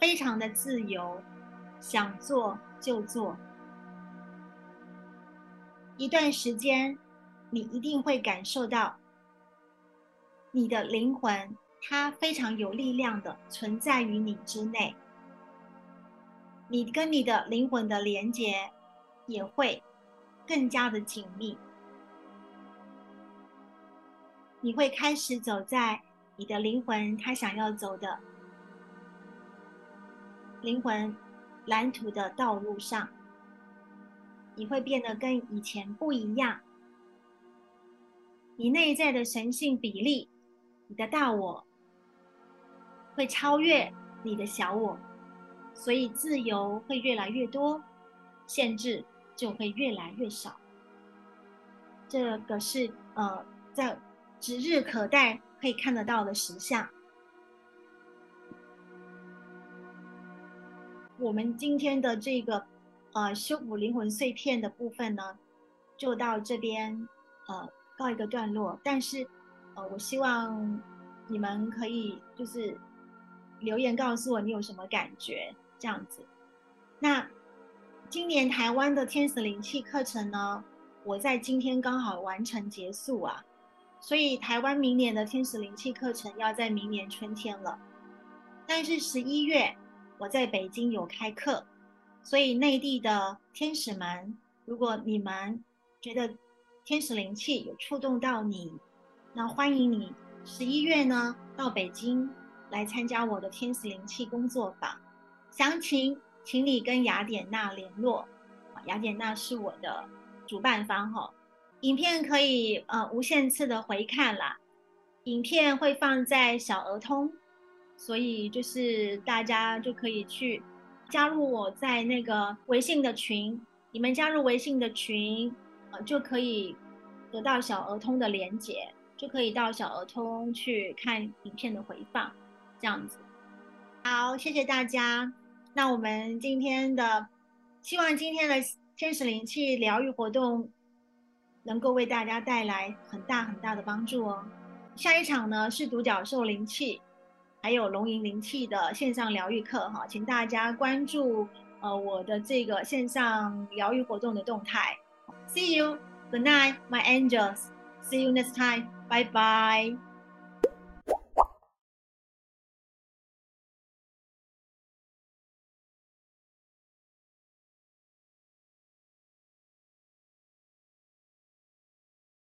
非常的自由，想做就做。一段时间。你一定会感受到，你的灵魂它非常有力量的存在于你之内。你跟你的灵魂的连接也会更加的紧密。你会开始走在你的灵魂他想要走的灵魂蓝图的道路上。你会变得跟以前不一样。你内在的神性比例，你的大我会超越你的小我，所以自由会越来越多，限制就会越来越少。这个是呃，在指日可待可以看得到的实相。我们今天的这个。呃，修补灵魂碎片的部分呢，就到这边，呃，告一个段落。但是，呃，我希望你们可以就是留言告诉我你有什么感觉，这样子。那今年台湾的天使灵气课程呢，我在今天刚好完成结束啊，所以台湾明年的天使灵气课程要在明年春天了。但是十一月我在北京有开课。所以内地的天使们，如果你们觉得天使灵气有触动到你，那欢迎你十一月呢到北京来参加我的天使灵气工作坊。详情请你跟雅典娜联络，雅典娜是我的主办方哈。影片可以呃无限次的回看啦，影片会放在小儿通，所以就是大家就可以去。加入我在那个微信的群，你们加入微信的群，就可以得到小儿通的连接，就可以到小儿通去看影片的回放，这样子。好，谢谢大家。那我们今天的，希望今天的天使灵气疗愈活动能够为大家带来很大很大的帮助哦。下一场呢是独角兽灵气。还有龙吟灵气的线上疗愈课哈，请大家关注呃我的这个线上疗愈活动的动态。See you. Good night, my angels. See you next time. Bye bye.